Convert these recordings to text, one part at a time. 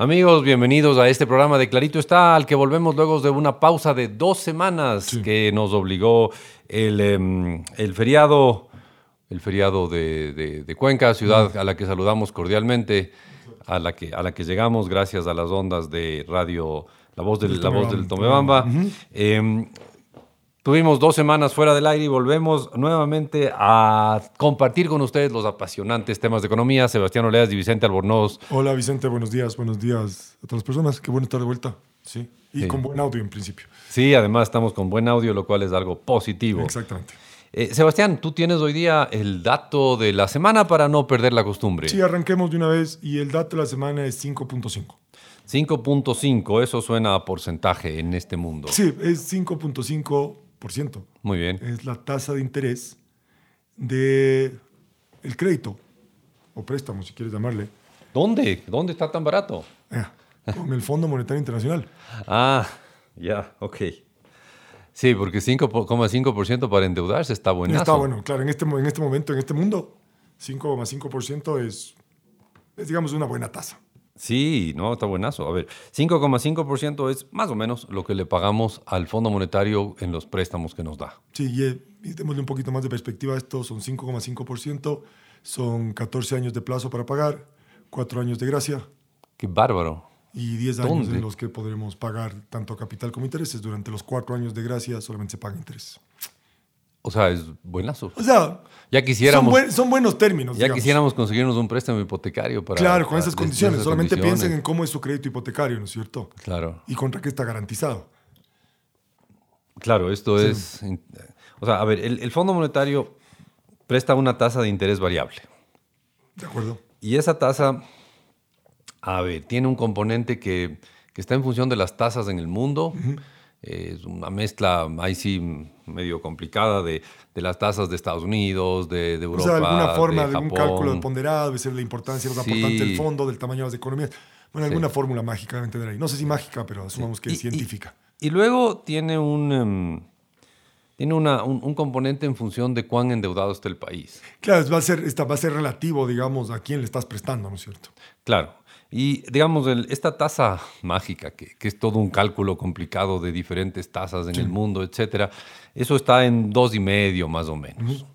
Amigos, bienvenidos a este programa de Clarito está, al que volvemos luego de una pausa de dos semanas que nos obligó el, em, el feriado, el feriado de, de- de Cuenca, ciudad a la que saludamos cordialmente, a la que, a la que llegamos gracias a las ondas de radio La Voz del, la voz del Tomebamba. Em, Tuvimos dos semanas fuera del aire y volvemos nuevamente a compartir con ustedes los apasionantes temas de economía. Sebastián Oleas y Vicente Albornoz. Hola Vicente, buenos días, buenos días a todas las personas. Qué bueno estar de vuelta. Sí. Y Sí. con buen audio en principio. Sí, además estamos con buen audio, lo cual es algo positivo. Exactamente. Eh, Sebastián, tú tienes hoy día el dato de la semana para no perder la costumbre. Sí, arranquemos de una vez y el dato de la semana es 5.5. 5.5, eso suena a porcentaje en este mundo. Sí, es 5.5%. Muy bien. Es la tasa de interés de el crédito o préstamo, si quieres llamarle, ¿Dónde? ¿Dónde está tan barato? eh, con el Fondo Monetario Internacional. Ah, ya, ok. Sí, porque 5,5% para endeudarse está buenazo. Está bueno, claro, en este, en este momento, en este mundo, 5,5% es, es, digamos, una buena tasa. Sí, no, está buenazo. A ver, 5,5% es más o menos lo que le pagamos al Fondo Monetario en los préstamos que nos da. Sí, y, eh, y démosle un poquito más de perspectiva a esto, son 5,5%, son 14 años de plazo para pagar, 4 años de gracia Qué bárbaro. y 10 años ¿Dónde? en los que podremos pagar tanto capital como intereses. Durante los 4 años de gracia solamente se paga interés. O sea, es buenazo. O sea, Ya son, quisiéramos, buen- son buenos términos. ya digamos. quisiéramos conseguirnos un préstamo hipotecario para... Claro, con esas condiciones. esas Solamente condiciones. piensen en cómo es su crédito hipotecario, ¿no es cierto? Claro, Y contra qué está garantizado. claro, esto es... O sea, a ver, el, el Fondo Monetario presta una tasa de interés variable. ¿De acuerdo? Y esa tasa, a ver, tiene un componente que, que está en función de las tasas en el mundo. Es una mezcla, ahí sí, medio complicada de, de las tasas de Estados Unidos, de, de O Europa. sea, alguna forma de, un Japón. cálculo ponderado, ser la importancia, los Sí. aportantes del fondo, del tamaño de las economías. Bueno, Sí. alguna fórmula mágica deben tener ahí. No sé si mágica, pero asumamos que Y- es científica. Y, y luego tiene un, em, tiene una, un, un componente en función de cuán endeudado está el país. Claro, va a, ser, esta va a ser relativo, digamos, a quién le estás prestando, ¿no es cierto? Claro. Y digamos, el- esta tasa mágica, que, que es todo un cálculo complicado de diferentes tasas en el mundo, etcétera, eso está en dos y medio más o menos.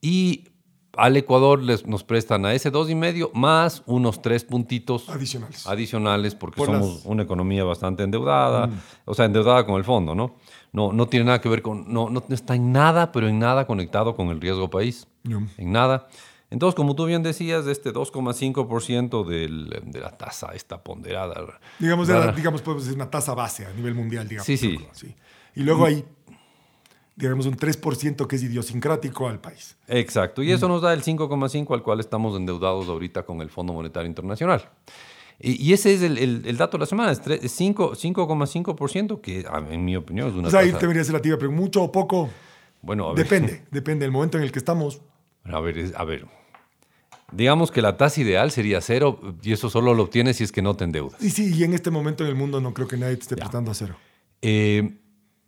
Y al Ecuador les, nos prestan a ese dos y medio más unos tres puntitos Adicionales. adicionales porque Por somos las- una economía bastante endeudada, o sea, endeudada con el fondo, ¿no? No, no tiene nada que ver con, no, no está en nada, pero en nada conectado con el riesgo país, Ya. en nada. Entonces, como tú bien decías, este 2,5% del- de la tasa está ponderada. Digamos, la- digamos, podemos decir una tasa base a nivel mundial, digamos. Sí, sí. Sí. Y luego hay, digamos, un 3% que es idiosincrático al país. Exacto, y eso nos da el 5,5 al cual estamos endeudados ahorita con el Fondo Monetario Internacional. Y, ese es el, el- el dato de la semana, es tre- es cinco- 5,5%, que en mi opinión es una O sea, ahí ser la tibia, pero mucho o poco, Bueno, a ver. depende. Depende del momento en el que estamos. A ver, a ver. Digamos que la tasa ideal sería cero y eso solo lo obtienes si es que no te endeudas. Y sí, y en este momento en el mundo no creo que nadie te esté prestando a cero. Eh,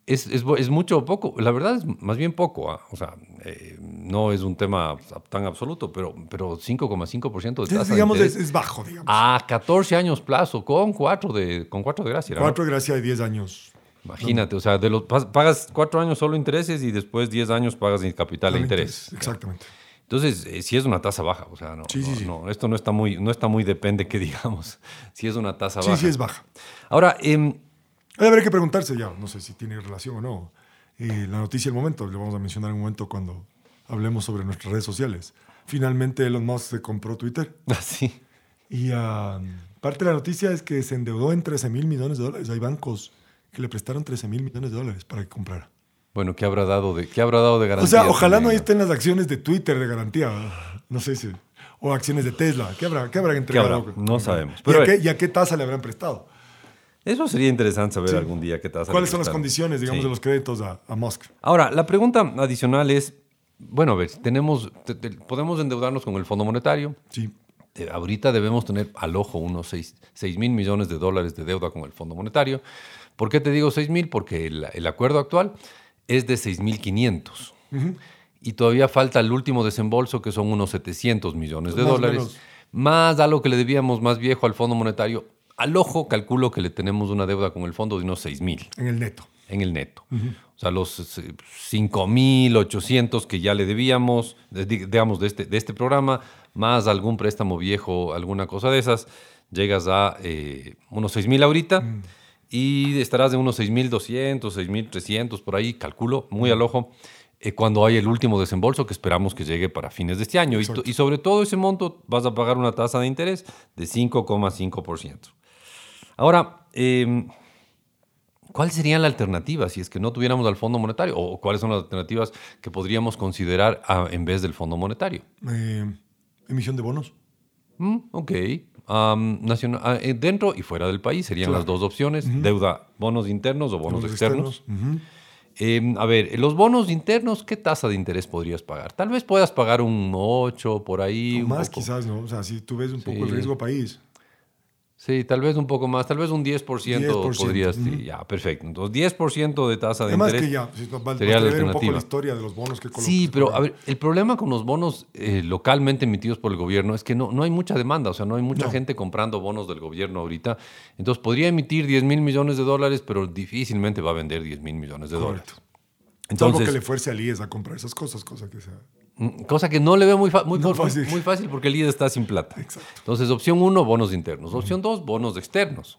es, es mucho o poco. La verdad es más bien poco. ah. O sea, eh, no es un tema tan absoluto, pero, pero 5,5% de tasa digamos, de es, bajo, digamos. a 14 años plazo con 4 de, con cuatro de gracia. ¿no? Cuatro gracias de 10 años. Imagínate, o sea, de los, pagas 4 años solo intereses y después 10 años pagas capital de Solamente interés. Exactamente. Entonces, eh, sí es una tasa baja, o sea, no, Sí, sí, no- sí. no, esto no está muy, no está muy depende que digamos, si es una tasa Sí, baja. sí es baja. Ahora, em, Ahí Habrá que preguntarse ya, no sé si tiene relación o no. Eh, la noticia del momento, le vamos a mencionar en un momento cuando hablemos sobre nuestras redes sociales. Finalmente Elon Musk se compró Twitter así, y ah, parte de la noticia es que se endeudó en 13 mil millones de dólares. Hay bancos que le prestaron 13 mil millones de dólares para que comprara. Bueno, ¿qué habrá dado de, qué habrá dado de garantía? O sea, ojalá no estén las acciones de Twitter de garantía. No sé si. O acciones de Tesla. ¿Qué habrá, qué habrá entregado? habrá? No sabemos. ¿Y, Pero a a qué, y a qué tasa le habrán prestado? Eso sería interesante saber Sí. algún día qué tasa. ¿Cuáles le son las condiciones, digamos, Sí. de los créditos a, a Musk? Ahora, la pregunta adicional es, bueno, a ver, tenemos, te- te- podemos endeudarnos con el Fondo Monetario. Sí. Eh, ahorita debemos tener al ojo unos 6, mil millones de dólares de deuda con el Fondo Monetario. ¿Por qué te digo 6 mil? Porque el, el acuerdo actual es de 6 mil 500. Y todavía falta el último desembolso, que son unos 700 millones de Más dólares, menos. más a lo que le debíamos más viejo al Fondo Monetario al ojo calculo que le tenemos una deuda con el fondo de unos 6 mil En el neto. en el neto. O sea, los eh, 5.800 que ya le debíamos, de- di- digamos, de este, de este programa, más algún préstamo viejo, alguna cosa de esas, llegas a eh, unos 6.000 ahorita y estarás de unos 6.200, 6.300 por ahí, calculo, muy al ojo, eh, cuando hay el último desembolso que esperamos que llegue para fines de este año. Y, sobre todo ese monto vas a pagar una tasa de interés de 5,5%. Ahora, em, ¿Cuál sería la alternativa si es que no tuviéramos al Fondo Monetario? ¿O cuáles son las alternativas que podríamos considerar a- en vez del Fondo Monetario? Eh, emisión de bonos. Mm, ok. Am, nacional- ah, eh, dentro y fuera del país serían Claro. las dos opciones. Deuda, bonos internos o bonos, Bonos externos. Em, a ver, los bonos internos, ¿qué tasa de interés podrías pagar? Tal vez puedas pagar un 8 por ahí. O un más poco- quizás, ¿no? O sea, si tú ves un poco el riesgo país. Sí, tal vez un poco más, tal vez un 10%, 10%, podrías. ya, perfecto. Entonces, 10% de tasa de Además interés. que ya, si nos va, sería la un poco la historia de los bonos que Sí, pero a ver, el problema con los bonos eh, localmente emitidos por el gobierno es que no, no hay mucha demanda, o sea, no hay mucha No. gente comprando bonos del gobierno ahorita. Entonces podría emitir 10 mil millones de dólares, pero difícilmente va a vender 10 mil millones de dólares. Correcto. Salvo Entonces, que le fuerce al IES a comprar esas cosas, cosa que sea. Mm, cosa que no le veo muy, fa- muy, No muy- fácil. muy fácil porque el IED está sin plata. Exacto. Entonces, opción uno, bonos internos. Opción dos, bonos externos.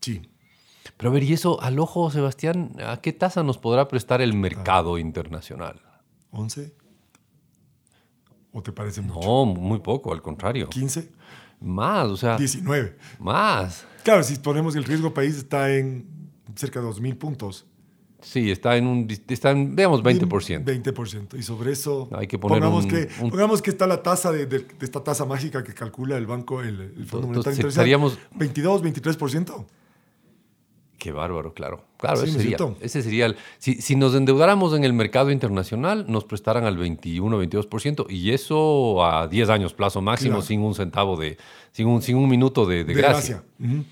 Sí. Pero a ver, y eso al ojo, Sebastián, ¿a qué tasa nos podrá prestar el mercado internacional? ¿11? ¿O te parece mucho? No, muy poco, al contrario. ¿15? Más, o sea, 19. más. Claro, si ponemos el riesgo país está en cerca de 2.000 puntos. Sí, está en un, está en, veamos, 20%. 20%. Y sobre eso, Hay que poner pongamos, un- que, un- pongamos que está la tasa de, de- de esta tasa mágica que calcula el banco, el, el Fondo Monetario estaríamos- Internacional. 22, 23%. Qué bárbaro, claro. Claro, Sí, ese ¿no es sería. Ese sería el, si, si nos endeudáramos en el mercado internacional, nos prestaran al 21, 22%, y eso a 10 años plazo máximo, Claro. sin un centavo de, sin un, sin un minuto de, de De gracia. gracia. Ujú.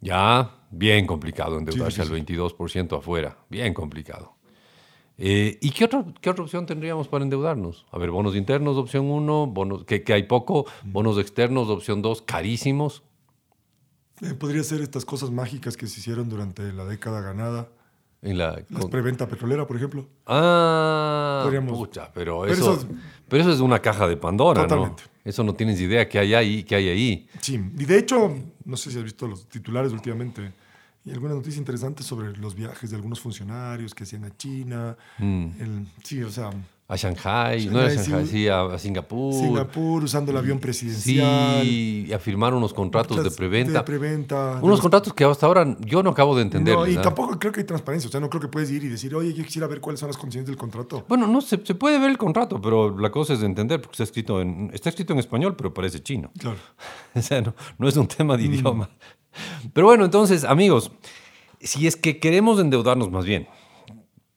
Ya, bien complicado endeudarse Sí, sí, sí. al 22% afuera. Bien complicado. Eh, ¿Y qué otra, qué otra opción tendríamos para endeudarnos? A ver, bonos internos, opción 1, bonos, que, que hay poco, bonos externos, opción 2, carísimos. Eh, podría ser estas cosas mágicas que se hicieron durante la década ganada. En la, La con- preventa petrolera, por ejemplo. Ah, Podríamos- pucha, pero Pero eso, eso- pero eso es una caja de Pandora, Totalmente. ¿no? Eso no tienes idea qué hay ahí, qué hay ahí. Sí, y de hecho, no sé si has visto los titulares últimamente, y alguna noticia interesante sobre los viajes de algunos funcionarios que hacían a China. Mm. el- sí, o sea, A Shanghai, no era Shanghai, sí. a, a Singapur. Singapur usando el avión presidencial. Sí, y a firmar unos contratos de preventa. De preventa. unos contratos que hasta ahora yo no acabo de entender. No, y tampoco creo que hay transparencia. O sea, no creo que puedes ir y decir, oye, yo quisiera ver cuáles son las condiciones del contrato. Bueno, no, se, se puede ver el contrato, pero la cosa es de entender, porque está escrito en, está escrito en español, pero parece chino. Claro. O sea, no, no es un tema de Mm. idioma. Pero bueno, entonces, amigos, si es que queremos endeudarnos más bien,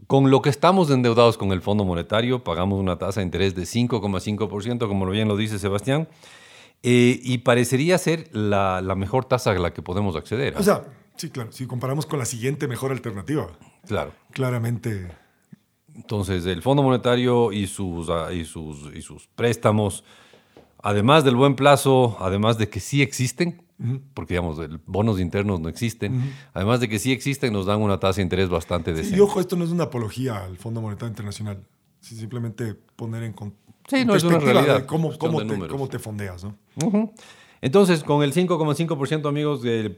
con lo que estamos endeudados con el Fondo Monetario, pagamos una tasa de interés de 5,5%, como bien lo dice Sebastián, eh, y parecería ser la, la mejor tasa a la que podemos acceder. ¿ah? O sea, sí, claro. Si comparamos con la siguiente mejor alternativa, claro. claramente. Entonces, el Fondo Monetario y sus, ah, y sus, y sus préstamos, además del buen plazo, además de que sí existen, porque digamos, el- bonos internos no existen, además de que sí existen, nos dan una tasa de interés bastante Sí, decente. y ojo, esto no es una apología al Fondo Monetario Internacional. Sí, simplemente poner en, Sí, en no, es una perspectiva realidad, de cómo, cómo de te, cómo te fondeas, ¿no? Entonces, con el 5,5% amigos de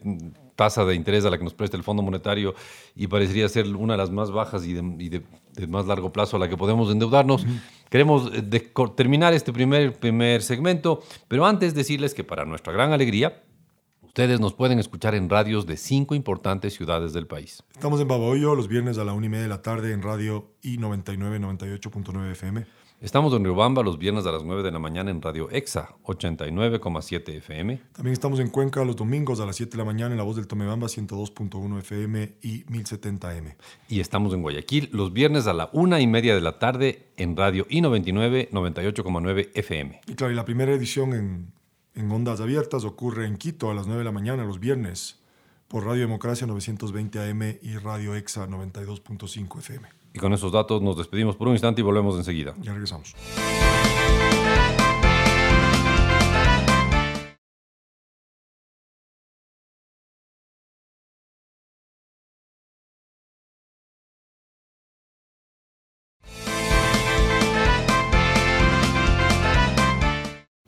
tasa de interés a la que nos presta el Fondo Monetario y parecería ser una de las más bajas y de, y de- de más largo plazo a la que podemos endeudarnos, queremos eh, terminar este primer, primer segmento, pero antes decirles que para nuestra gran alegría, ustedes nos pueden escuchar en radios de cinco importantes ciudades del país. Estamos en Babahoyo los viernes a la una y media de la tarde en radio I99 98.9 FM. Estamos en Riobamba los viernes a las 9 de la mañana en Radio EXA 89,7 FM. También estamos en Cuenca los domingos a las 7 de la mañana en La Voz del Tomebamba 102.1 FM y 1070 M. Y estamos en Guayaquil los viernes a la una y media de la tarde en Radio I99 98,9 FM. Y claro, y la primera edición en, en Ondas Abiertas ocurre en Quito a las 9 de la mañana los viernes por Radio Democracia 920 AM y Radio EXA 92.5 FM. Y con esos datos nos despedimos por un instante y volvemos enseguida. Ya regresamos.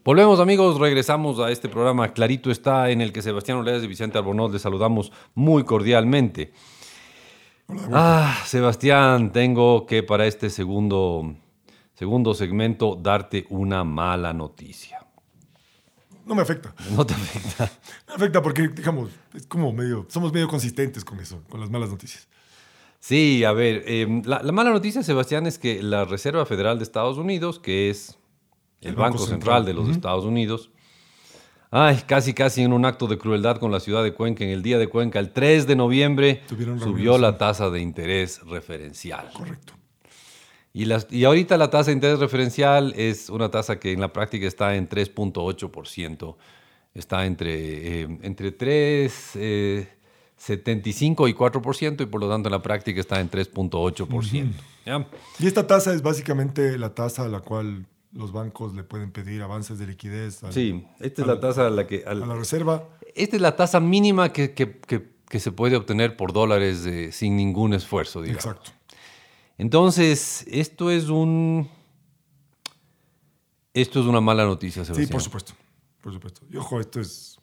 Volvemos amigos, regresamos a este programa Clarito está en el que Sebastián Oleas y Vicente Arbonós les saludamos muy cordialmente. Ah, Sebastián, tengo que para este segundo, segundo segmento darte una mala noticia. No me afecta. No te afecta. Me afecta porque, digamos, es como medio, somos medio consistentes con eso, con las malas noticias. Sí, a ver, eh, la, la mala noticia, Sebastián, es que la Reserva Federal de Estados Unidos, que es el, Banco, Central, de los Estados Unidos. Ay, casi, casi en un acto de crueldad con la ciudad de Cuenca, en el día de Cuenca, el 3 de noviembre, subió la tasa de interés referencial. Correcto. Y, las, y ahorita la tasa de interés referencial es una tasa que en la práctica está en 3.8%. Está entre, eh, entre 3,75 75 y 4%, y por lo tanto en la práctica está en 3.8%. Y esta tasa es básicamente la tasa a la cual los bancos le pueden pedir avances de liquidez. sí, esta es la tasa a la que... a la reserva. Esta es la tasa mínima que, se puede obtener por dólares sin ningún esfuerzo, digamos. Exacto. Entonces, esto es un... Esto es una mala noticia, Sebastián. Sí, por supuesto. Por supuesto. Y ojo, esto es...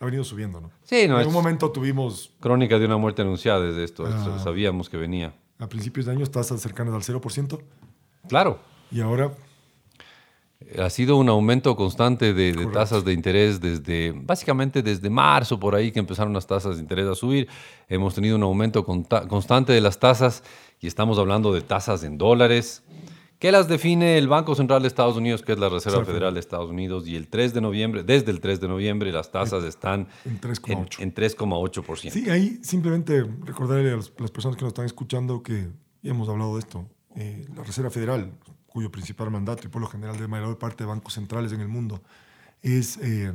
Ha venido subiendo, ¿no? Sí, no. En un momento tuvimos... Crónica de una muerte anunciada desde esto. Ah. sabíamos que venía. A principios de año tasas cercanas al 0%. Claro. Y ahora ha sido un aumento constante de, tasas de interés desde, básicamente desde marzo, por ahí que empezaron las tasas de interés a subir. Hemos tenido un aumento constante de las tasas y estamos hablando de tasas en dólares. ¿Qué las define el Banco Central de Estados Unidos, que es la Reserva Federal de Estados Unidos? Y el 3 de noviembre, desde el 3 de noviembre, las tasas están en 3,8%. En, 3,8%. Sí, ahí simplemente recordarle a las personas que nos están escuchando que hemos hablado de esto. Eh, la Reserva Federal, cuyo principal mandato y por lo general de mayor parte de bancos centrales en el mundo, es eh,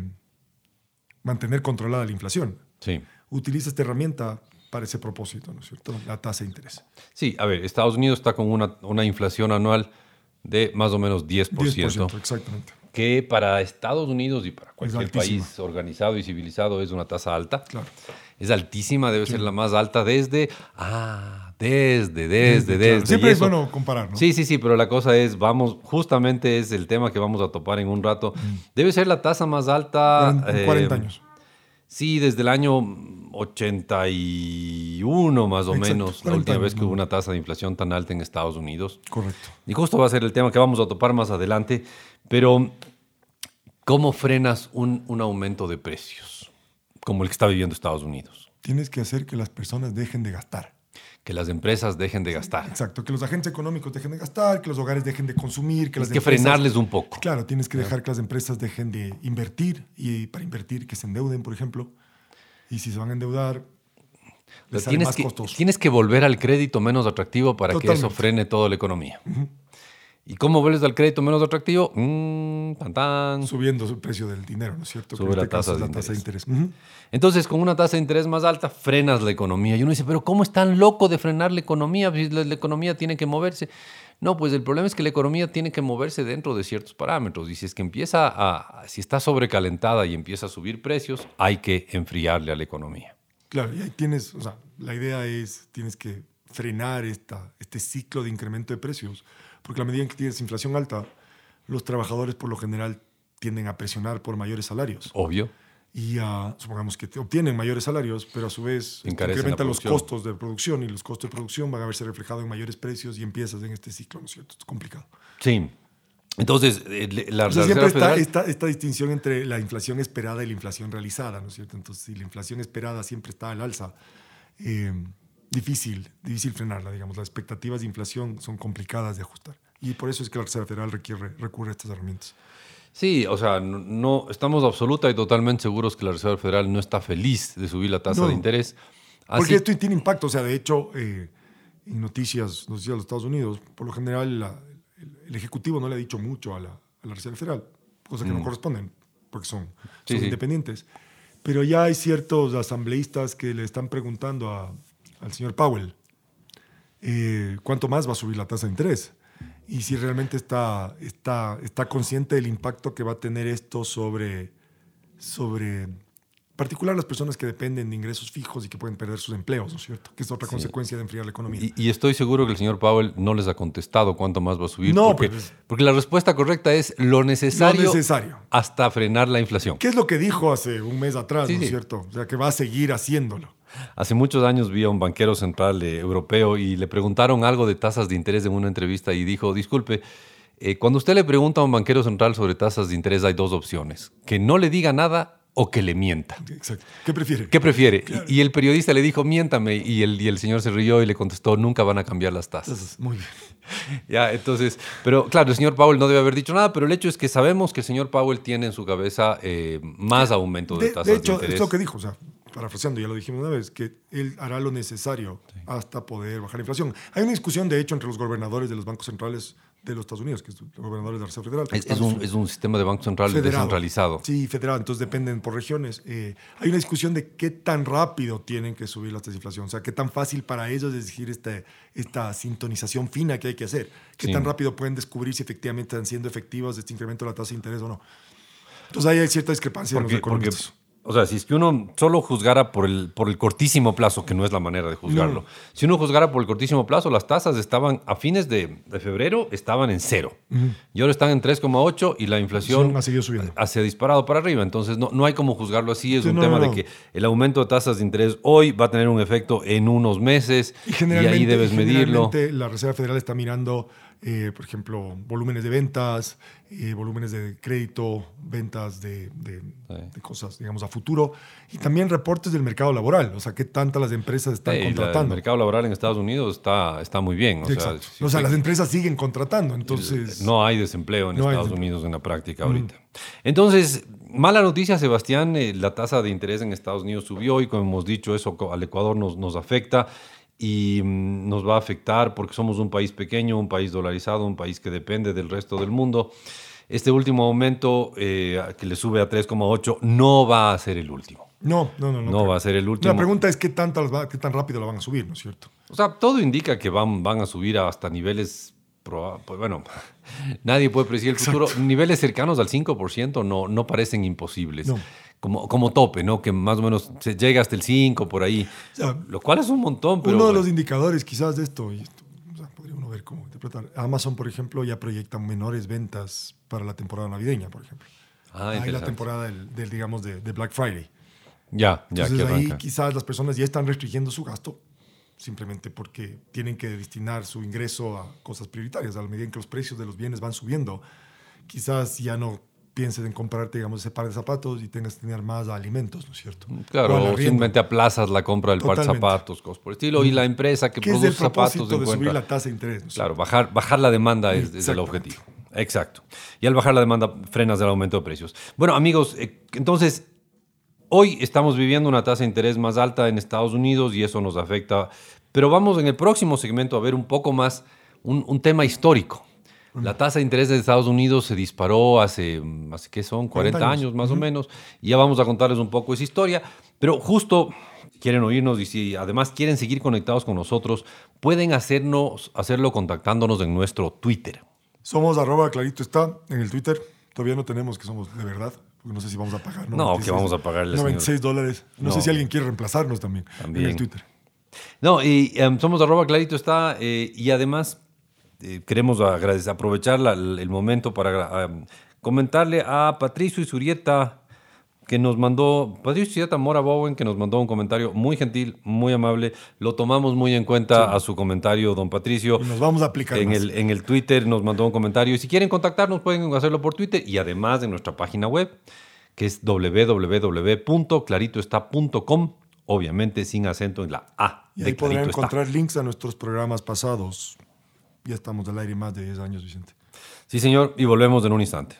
mantener controlada la inflación. Sí. Utiliza esta herramienta para ese propósito, ¿no es cierto? La tasa de interés. Sí, a ver, Estados Unidos está con una, una inflación anual de más o menos 10%. 10%, exactamente. Que para Estados Unidos y para cualquier país organizado y civilizado es una tasa alta. Claro. Es altísima, debe ser la más alta desde... Ah, desde, desde, desde. Siempre es bueno comparar, ¿no? Sí, sí, sí, pero la cosa es, vamos, justamente es el tema que vamos a topar en un rato. Mm. Debe ser la tasa más alta. En 40 eh, años. Sí, desde el año 81 más o menos, la última vez que hubo una tasa de inflación tan alta en Estados Unidos. Correcto. Y justo va a ser el tema que vamos a topar más adelante, pero ¿cómo frenas un, un aumento de precios como el que está viviendo Estados Unidos? Tienes que hacer que las personas dejen de gastar que las empresas dejen de gastar. Exacto, que los agentes económicos dejen de gastar, que los hogares dejen de consumir, que las que frenarles un poco. Claro, tienes que dejar que las empresas dejen de invertir y para invertir que se endeuden, por ejemplo. Y si se van a endeudar, les sale tienes más que, costoso. Tienes que volver al crédito menos atractivo para que eso frene toda la economía. ¿Y cómo vuelves al crédito menos atractivo? Mm, tan, Subiendo el precio del dinero, ¿no es cierto? Sube la, tasa de, interés. Entonces, con una tasa de interés más alta, frenas la economía. Y uno dice, pero ¿cómo es tan loco de frenar la economía? Pues, la, la, economía tiene que moverse. No, pues el problema es que la economía tiene que moverse dentro de ciertos parámetros. Y si es que empieza a, si está sobrecalentada y empieza a subir precios, hay que enfriarle a la economía. Claro, y ahí tienes, o sea, la idea es, tienes que frenar esta, este ciclo de incremento de precios porque a medida en que tienes inflación alta, los trabajadores por lo general tienden a presionar por mayores salarios. Obvio. Y supongamos que obtienen mayores salarios, pero a su vez incrementan los costos de producción y los costos de producción van a verse reflejados en mayores precios y empiezas en este ciclo, ¿no es cierto? Es complicado. Sí. Entonces, eh, la Entonces, siempre está esta, esta, distinción entre la inflación esperada y la inflación realizada, ¿no es cierto? Entonces, si la inflación esperada siempre está al alza, eh, difícil, difícil frenarla, digamos. Las expectativas de inflación son complicadas de ajustar. Y por eso es que la Reserva Federal requiere, recurre a estas herramientas. Sí, o sea, no, estamos absoluta y totalmente seguros que la Reserva Federal no está feliz de subir la tasa de interés. Porque esto tiene impacto. O sea, de hecho, eh, en noticias, noticias de los Estados Unidos, por lo general el, Ejecutivo no le ha dicho mucho a la, a la Reserva Federal, cosa que no mm. corresponden, porque son, independientes. Pero ya hay ciertos asambleístas que le están preguntando a, al señor Powell, eh, ¿cuánto más va a subir la tasa de interés? Y si realmente está, está, está consciente del impacto que va a tener esto sobre, sobre particular las personas que dependen de ingresos fijos y que pueden perder sus empleos, ¿no es cierto? Que es otra consecuencia de enfriar la economía. Y, y, estoy seguro que el señor Powell no les ha contestado cuánto más va a subir. No, porque, pues- porque la respuesta correcta es lo necesario, Lo necesario. hasta frenar la inflación. ¿Qué es lo que dijo hace un mes atrás, Sí, ¿no es sí. cierto? O sea, que va a seguir haciéndolo. Hace muchos años vi a un banquero central eh, europeo y le preguntaron algo de tasas de interés en una entrevista y dijo, disculpe, eh, cuando usted le pregunta a un banquero central sobre tasas de interés hay dos opciones, que no le diga nada o que le mienta. Exacto. ¿Qué prefiere? ¿Qué prefiere? Y, y el periodista le dijo, miéntame, y el, y el señor se rió y le contestó, nunca van a cambiar las tasas. Muy bien. Ya, entonces, pero claro, el señor Powell no debe haber dicho nada, pero el hecho es que sabemos que el señor Powell tiene en su cabeza eh, más aumento de, De, tasas de de, hecho, interés. es lo que dijo, o sea, parafraseando, ya lo dijimos una vez, que él hará lo necesario hasta poder bajar la inflación. Hay una discusión, de hecho, entre los gobernadores de los bancos centrales de los Estados Unidos, que es los gobernadores de la Reserva Federal. es, es un, es un sistema de banco central Federado. descentralizado. Sí, federal, entonces dependen por regiones. Eh, hay una discusión de qué tan rápido tienen que subir las tasas de inflación, o sea, qué tan fácil para ellos es decir este, esta sintonización fina que hay que hacer, qué Sí. tan rápido pueden descubrir si efectivamente están siendo efectivos este incremento de la tasa de interés o no. Entonces ahí hay cierta discrepancia en Porque, los porque, economistas. O sea, si es que uno solo juzgara por el, por el cortísimo plazo, que no es la manera de juzgarlo, si uno juzgara por el cortísimo plazo, las tasas estaban a fines de, de febrero, estaban en cero. Y ahora están en 3,8 y la inflación ha seguido subiendo. ha- se ha disparado para arriba. Entonces, no, no hay como juzgarlo así. Es Sí, un no, tema de que el aumento de tasas de interés hoy va a tener un efecto en unos meses y, ahí debes medirlo. generalmente la Reserva Federal está mirando, eh, por ejemplo, volúmenes de ventas, eh, volúmenes de crédito, ventas de, de- de cosas, digamos, a futuro, y también reportes del mercado laboral, o sea, qué tantas las empresas están Sí, la- el contratando. mercado laboral en Estados Unidos está, está muy bien. O Sí, sea, exacto. si o sea, usted- las empresas siguen contratando, entonces... No hay desempleo en No Estados desempleo. Unidos en la práctica ahorita. Entonces, mala noticia, Sebastián, eh, la tasa de interés en Estados Unidos subió y como hemos dicho, eso al Ecuador nos, nos afecta y mm, nos va a afectar porque somos un país pequeño, un país dolarizado, un país que depende del resto del mundo. Este último aumento eh, que le sube a 3,8 no va a ser el último. No, no, no. No, va a ser el último. La pregunta es qué, tanto las va- qué tan rápido la van a subir, ¿no es cierto? O sea, todo indica que van, van a subir hasta niveles, pues bueno, nadie puede predecir el futuro. Niveles cercanos al 5% no, no parecen imposibles. No. Como, como tope, ¿no? Que más o menos se llega hasta el 5 por ahí. O sea, Lo cual es un montón, pero... Uno de los indicadores quizás de esto, y esto o sea, podría uno ver cómo interpretar. Amazon, por ejemplo, ya proyecta menores ventas para la temporada navideña, por ejemplo. Ah, Hay la temporada del, del, digamos, de, de Black Friday. Ya, ya Entonces ahí quizás las personas ya están restringiendo su gasto simplemente porque tienen que destinar su ingreso a cosas prioritarias. A la medida en que los precios de los bienes van subiendo, quizás ya no pienses en comprarte, digamos, ese par de zapatos y tengas que tener más alimentos, ¿no es cierto? O al Claro, arriendo. simplemente aplazas la compra del par de zapatos, cosas por el estilo, y la empresa que ¿Qué es produce zapatos de subir la tasa de interés? ¿no es Claro, bajar, bajar la demanda es, es el objetivo. Exacto. Y al bajar la demanda frenas el aumento de precios. Bueno, amigos, eh, entonces, hoy estamos viviendo una tasa de interés más alta en Estados Unidos y eso nos afecta. Pero vamos en el próximo segmento a ver un poco más un, un tema histórico. La tasa de interés de Estados Unidos se disparó hace, mm, hace ¿qué son? 40, 40 años, años, más o menos. Y ya vamos a contarles un poco esa historia. Pero justo quieren oírnos y si además quieren seguir conectados con nosotros, pueden hacernos, hacerlo contactándonos en nuestro Twitter. Somos arroba clarito está en el Twitter. Todavía no tenemos que somos de verdad. Porque no sé si vamos a pagar. No, que vamos a pagarle, señor. 96 dólares. No, No. sé si alguien quiere reemplazarnos también, También. en el Twitter. No, y em, somos arroba clarito está eh, y además eh, queremos agradecer, aprovechar la- el momento para em, comentarle a Patricio Isurieta que nos mandó, Patricio Isurieta Mora Bowen, que nos mandó un comentario muy gentil, muy amable. Lo tomamos muy en cuenta a su comentario, don Patricio. Y nos vamos a aplicar En más. el, en el Twitter nos mandó un comentario. Y si quieren contactarnos, pueden hacerlo por Twitter y además en nuestra página web, que es www.claritoestá.com, obviamente sin acento en la A. Y ahí podrán Está. encontrar links a nuestros programas pasados. Ya estamos al aire más de 10 años, Vicente. Sí, señor, y volvemos en un instante.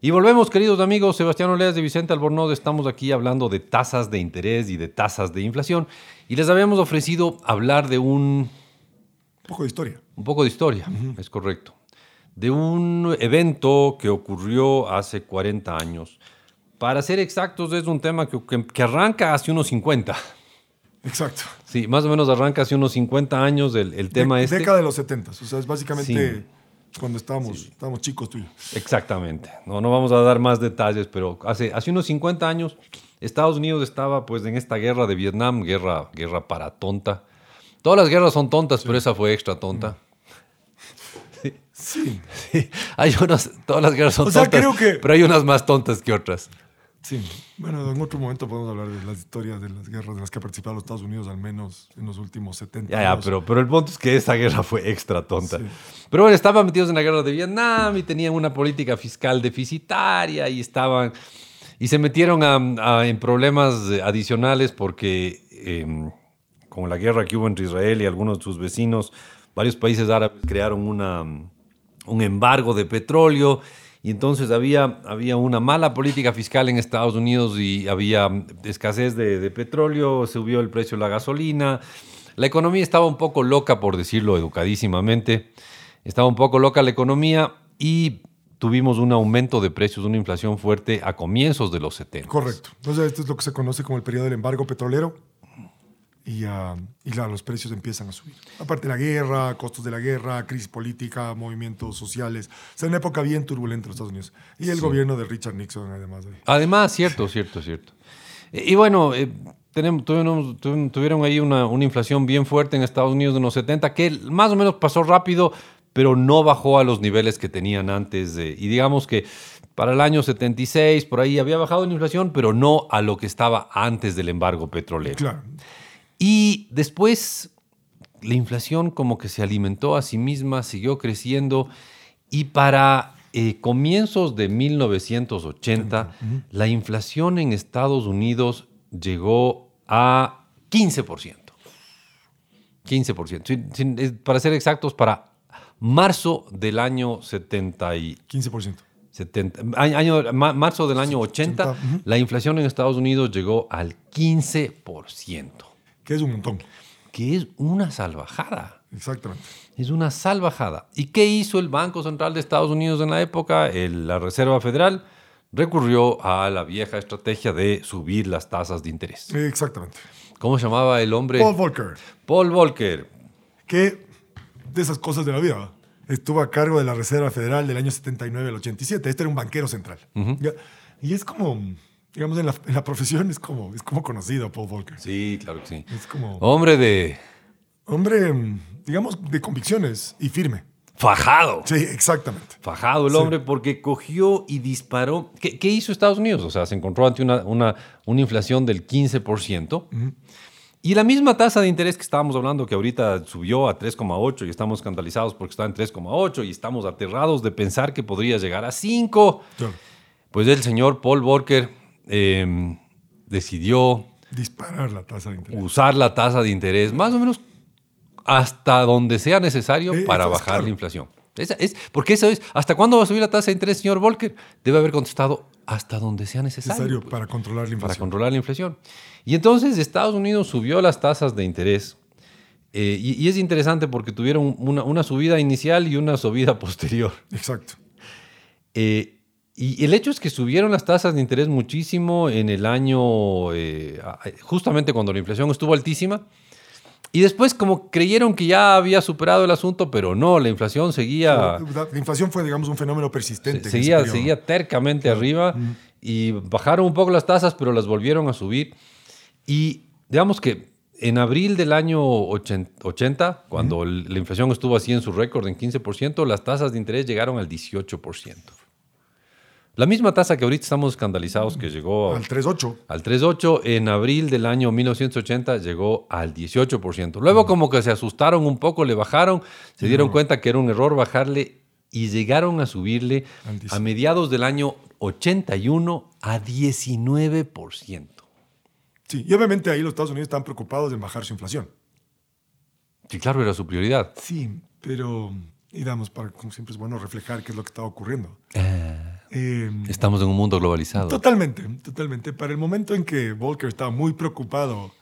Y volvemos, queridos amigos. Sebastián Oleas de Vicente Albornoz. Estamos aquí hablando de tasas de interés y de tasas de inflación. Y les habíamos ofrecido hablar de un Un poco de historia. un poco de historia, es correcto. de un evento que ocurrió hace 40 años. Para ser exactos, es un tema que, que, que arranca hace unos 50. Exacto. Sí, más o menos arranca hace unos 50 años el, el tema de, este. Década de los 70, o sea, es básicamente cuando estábamos, estábamos chicos tú y yo. Exactamente. No, no vamos a dar más detalles, pero hace, hace unos 50 años Estados Unidos estaba pues en esta guerra de Vietnam, guerra, guerra para tonta. Todas las guerras son tontas, pero esa fue extra tonta. Sí. Sí, hay unas, todas las guerras son O sea, tontas, creo que- pero hay unas más tontas que otras. Sí. Bueno, en otro momento podemos hablar de las historias de las guerras de las que ha participado los Estados Unidos, al menos en los últimos 70 Ya, ya, años. pero, pero el punto es que esa guerra fue extra tonta. Sí. Pero bueno, estaban metidos en la guerra de Vietnam y tenían una política fiscal deficitaria y estaban. Y se metieron a- a- en problemas eh, adicionales porque em, con la guerra que hubo entre Israel y algunos de sus vecinos, varios países árabes crearon una, un embargo de petróleo y entonces había, había una mala política fiscal en Estados Unidos y había escasez de, de petróleo, subió el precio de la gasolina, la economía estaba un poco loca, por decirlo educadísimamente, estaba un poco loca la economía y tuvimos un aumento de precios, una inflación fuerte a comienzos de los 70. Correcto. Entonces, esto es lo que se conoce como el periodo del embargo petrolero. Y, ah, y claro, los precios empiezan a subir. Aparte de la guerra, costos de la guerra, crisis política, movimientos sociales. O sea, una época bien turbulenta en los Estados Unidos. Y el gobierno de Richard Nixon, además. ahí. Además, cierto, cierto, cierto. Y, y bueno, eh, tenemos, tuvieron, tuvieron- tuvieron ahí una, una inflación bien fuerte en Estados Unidos en los 70, que más o menos pasó rápido, pero no bajó a los niveles que tenían antes. de- y digamos que para el año 76, por ahí había bajado la inflación, pero no a lo que estaba antes del embargo petrolero. Claro. Y después la inflación como que se alimentó a sí misma, siguió creciendo y para eh, comienzos de 1980 la inflación en Estados Unidos llegó a 15%. 15%. Sin- sin- es- para ser exactos, para marzo del año 70 y 15%. 70, año, año- ma- marzo del año 80, 80, ujú. la inflación en Estados Unidos llegó al 15%, Que es un montón. que es una salvajada. Exactamente. Es una salvajada. ¿Y qué hizo el Banco Central de Estados Unidos en la época? El- la Reserva Federal recurrió a la vieja estrategia de subir las tasas de interés. Exactamente. ¿Cómo se llamaba el hombre? Paul Volcker, Paul Volcker. que de esas cosas de la vida, estuvo a cargo de la Reserva Federal del año 79 al 87. Este era un banquero central. Y es como, digamos, en la, en la profesión es como, es como conocido Paul Volcker. Sí, claro que sí. Es como Hombre de hombre, digamos, de convicciones y firme. fajado. Sí, exactamente. Fajado el Sí. hombre porque cogió y disparó. ¿Qué, qué hizo Estados Unidos? O sea, se encontró ante una, una, una inflación del 15%. Y la misma tasa de interés que estábamos hablando, que ahorita subió a 3,8 y estamos escandalizados porque está en 3,8 y estamos aterrados de pensar que podría llegar a 5. Claro. Pues el señor Paul Volcker eh, decidió Disparar la tasa de interés. usar la tasa de interés más o menos hasta donde sea necesario Eh, para bajar claro. la inflación. Esa es, porque eso es, ¿hasta cuándo va a subir la tasa de interés, señor Volcker? Debe haber contestado hasta donde sea necesario. Necesario pues, para controlar la para inflación. controlar la inflación. Y entonces Estados Unidos subió las tasas de interés. eh, y, y es interesante porque tuvieron una, una subida inicial y una subida posterior. Exacto. Eh, y el hecho es que subieron las tasas de interés muchísimo en el año, eh, a- justamente cuando la inflación estuvo altísima. Y después como creyeron que ya había superado el asunto, pero no, la inflación seguía, La la inflación fue, digamos, un fenómeno persistente. seguía, seguía tercamente arriba y bajaron un poco las tasas, pero las volvieron a subir. Y digamos que en abril del año 80, 80, cuando el- la inflación estuvo así en su récord en 15%, las tasas de interés llegaron al 18%. La misma tasa que ahorita estamos escandalizados que llegó Al 3.8. al 3.8, en abril del año 1980 llegó al 18%. Luego como que se asustaron un poco, le bajaron, se dieron cuenta que era un error bajarle y llegaron a subirle Al 10. a mediados del año 81 a 19%. Sí, y obviamente ahí los Estados Unidos están preocupados en bajar su inflación. Sí, claro, era su prioridad. Sí, pero, y damos, para, como siempre es bueno reflejar qué es lo que está ocurriendo. Eh, Estamos en un mundo globalizado. totalmente, totalmente. Para el momento en que Volcker estaba muy preocupado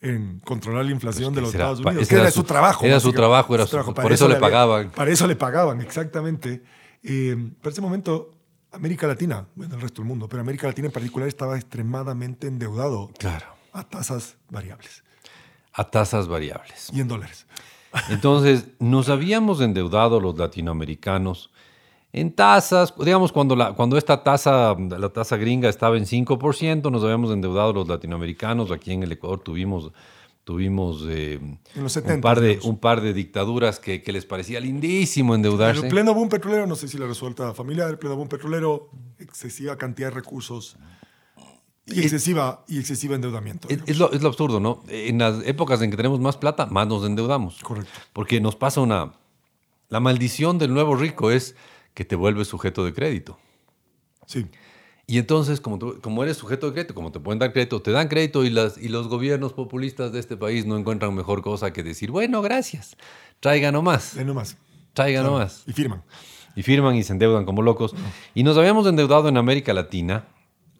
en controlar la inflación de los Será- Estados Unidos. que era era, su- trabajo. era su trabajo, era su- trabajo. por Para eso le pagaban. Para eso le pagaban, exactamente. Eh, para ese momento, América Latina, bueno, el resto del mundo, pero América Latina en particular estaba extremadamente endeudado Claro. a tasas variables A tasas variables. y en dólares. Entonces, nos habíamos endeudado los latinoamericanos en tasas, digamos, cuando, la, cuando esta tasa, la tasa gringa estaba en 5%, nos habíamos endeudado los latinoamericanos. Aquí en el Ecuador tuvimos, tuvimos eh, En los un, 70, par de, un par de dictaduras que, que les parecía lindísimo En endeudarse. el pleno boom petrolero, no sé si la resulta familiar, el pleno boom petrolero, excesiva cantidad de recursos y excesiva, y excesiva endeudamiento. Es, es lo, es lo absurdo, ¿no? En las épocas en que tenemos más plata, más nos endeudamos. Correcto. Porque nos pasa una... La maldición del nuevo rico es que te vuelves sujeto de crédito. Sí, Y entonces, como, tú- como eres sujeto de crédito, como te pueden dar crédito, te dan crédito y, las, y los gobiernos populistas de este país no encuentran mejor cosa que decir, bueno, gracias, traiga nomás, de nomás. traiga nomás. Y firman. Y firman y se endeudan como locos. Y nos habíamos endeudado en América Latina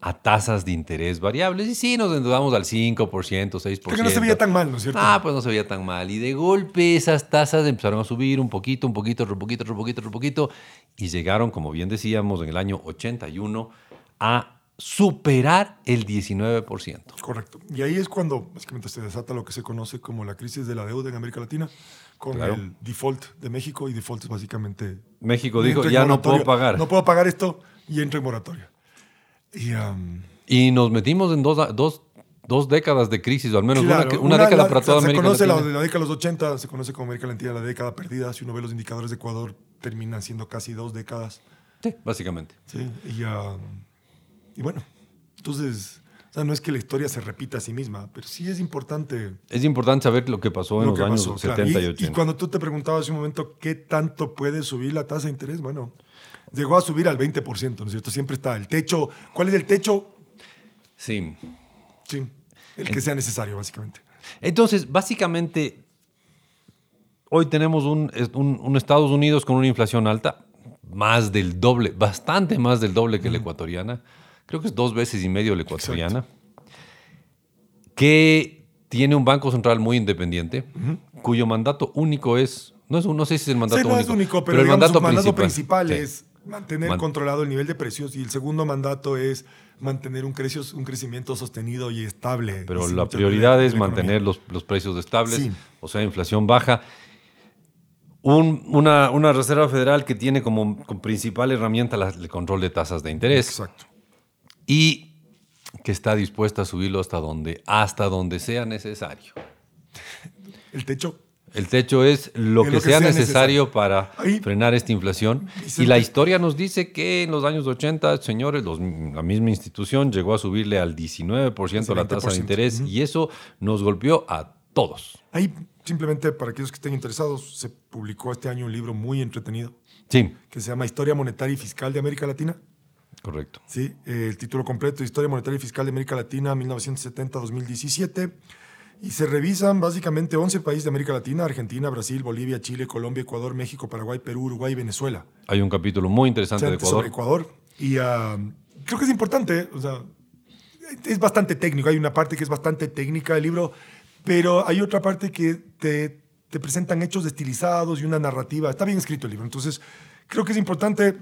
a tasas de interés variables. Y sí, nos endeudamos al 5%, 6%. Porque no se veía tan mal, ¿no es cierto? Ah, pues no se veía tan mal. Y de golpe esas tasas empezaron a subir un poquito, un poquito, otro poquito, otro poquito, otro poquito. Y llegaron, como bien decíamos, en el año 81 a superar el 19%. Correcto. Y ahí es cuando básicamente se desata lo que se conoce como la crisis de la deuda en América Latina, con Claro. el default de México. Y default es básicamente. México dijo, ya no puedo pagar. No puedo pagar esto y entro en moratorio. Y, um, Y nos metimos en dos, dos, dos décadas de crisis, o al menos claro, una, que- una década la- para toda se América conoce la, Latina. la década de los 80, se conoce como América Latina la década perdida. Si uno ve los indicadores de Ecuador, terminan siendo casi dos décadas. Sí, básicamente. Sí, y, um, y bueno, entonces, o sea, no es que la historia se repita a sí misma, pero sí es importante Es importante saber lo que pasó en lo los años pasó, claro. 70 y, Y- 80. Y cuando tú te preguntabas hace un momento qué tanto puede subir la tasa de interés, bueno, llegó a subir al 20%, ¿no es cierto? Siempre está el techo. ¿Cuál es el techo? Sí. Sí, el que sea necesario, básicamente. Entonces, básicamente, hoy tenemos un, es- un- un Estados Unidos con una inflación alta, más del doble, bastante más del doble que la ecuatoriana. Creo que es dos veces y medio la ecuatoriana. Que tiene un banco central muy independiente, cuyo mandato único es, no, es, no sé si es el mandato Sí, no único, es único, pero, el digamos, mandato su mandato principal, principal, Sí. es mantener Man- controlado el nivel de precios y el segundo mandato es mantener un, crecio- un crecimiento sostenido y estable. Pero la prioridad es la mantener los, los precios estables, Sí. o sea, inflación baja. Un- una, una Reserva Federal que tiene como, como principal herramienta la- el control de tasas de interés Exacto. y que está dispuesta a subirlo hasta donde, hasta donde sea necesario. El techo. El techo es lo, que, lo que sea, sea necesario, necesario. para Ahí- frenar esta inflación. Y la historia nos dice que en los años 80, señores, los- la misma institución llegó a subirle al 19% la tasa de 20%. interés y eso nos golpeó a todos. Ahí, simplemente para aquellos que estén interesados, se publicó este año un libro muy entretenido Sí, que se llama Historia Monetaria y Fiscal de América Latina. correcto. Sí, el título completo, Historia Monetaria y Fiscal de América Latina, 1970-2017. Y se revisan básicamente 11 países de América Latina, Argentina, Brasil, Bolivia, Chile, Colombia, Ecuador, México, Paraguay, Perú, Uruguay y Venezuela. Hay un capítulo muy interesante de Ecuador. Sobre Ecuador. Y ah, creo que es importante, o sea, es bastante técnico. Hay una parte que es bastante técnica del libro, pero hay otra parte que te, te presentan hechos estilizados y una narrativa. Está bien escrito el libro. Entonces, creo que es importante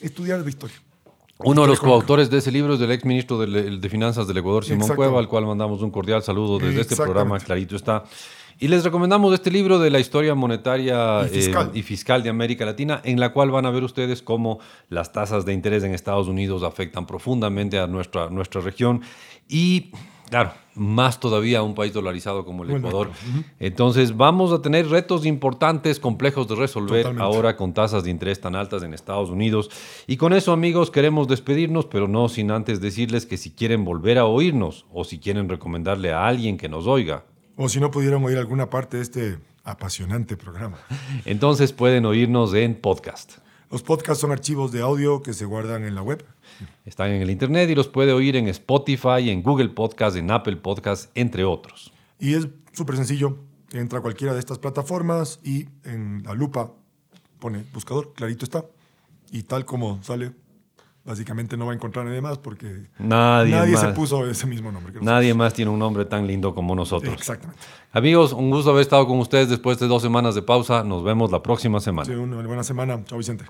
estudiar de historia. Uno de los coautores de ese libro es el ex ministro de, de Finanzas del Ecuador, Simón. Cueva, al cual mandamos un cordial saludo desde este programa, clarito está. Y les recomendamos este libro de la historia monetaria Y fiscal. eh, y fiscal de América Latina, en la cual van a ver ustedes cómo las tasas de interés en Estados Unidos afectan profundamente a nuestra, nuestra región. Y, claro, más todavía a un país dolarizado como el Ecuador. Entonces, vamos a tener retos importantes, complejos de resolver Totalmente. ahora con tasas de interés tan altas en Estados Unidos. Y con eso, amigos, queremos despedirnos, pero no sin antes decirles que si quieren volver a oírnos o si quieren recomendarle a alguien que nos oiga, O si no pudieran oír alguna parte de este apasionante programa. entonces pueden oírnos en podcast. Los podcasts son archivos de audio que se guardan en la web. Están en el internet y los puede oír en Spotify, en Google Podcast, en Apple Podcast, entre otros. Y es súper sencillo. Entra a cualquiera de estas plataformas y en la lupa pone buscador, clarito está. Y tal como sale, básicamente no va a encontrar nadie más porque Nadie, nadie se más. puso ese mismo nombre. Nadie más tiene un nombre tan lindo como nosotros. nosotros. Exactamente. Amigos, un gusto haber estado con ustedes después de dos semanas de pausa. Nos vemos la próxima semana. Sí, una buena semana. Chao, Vicente.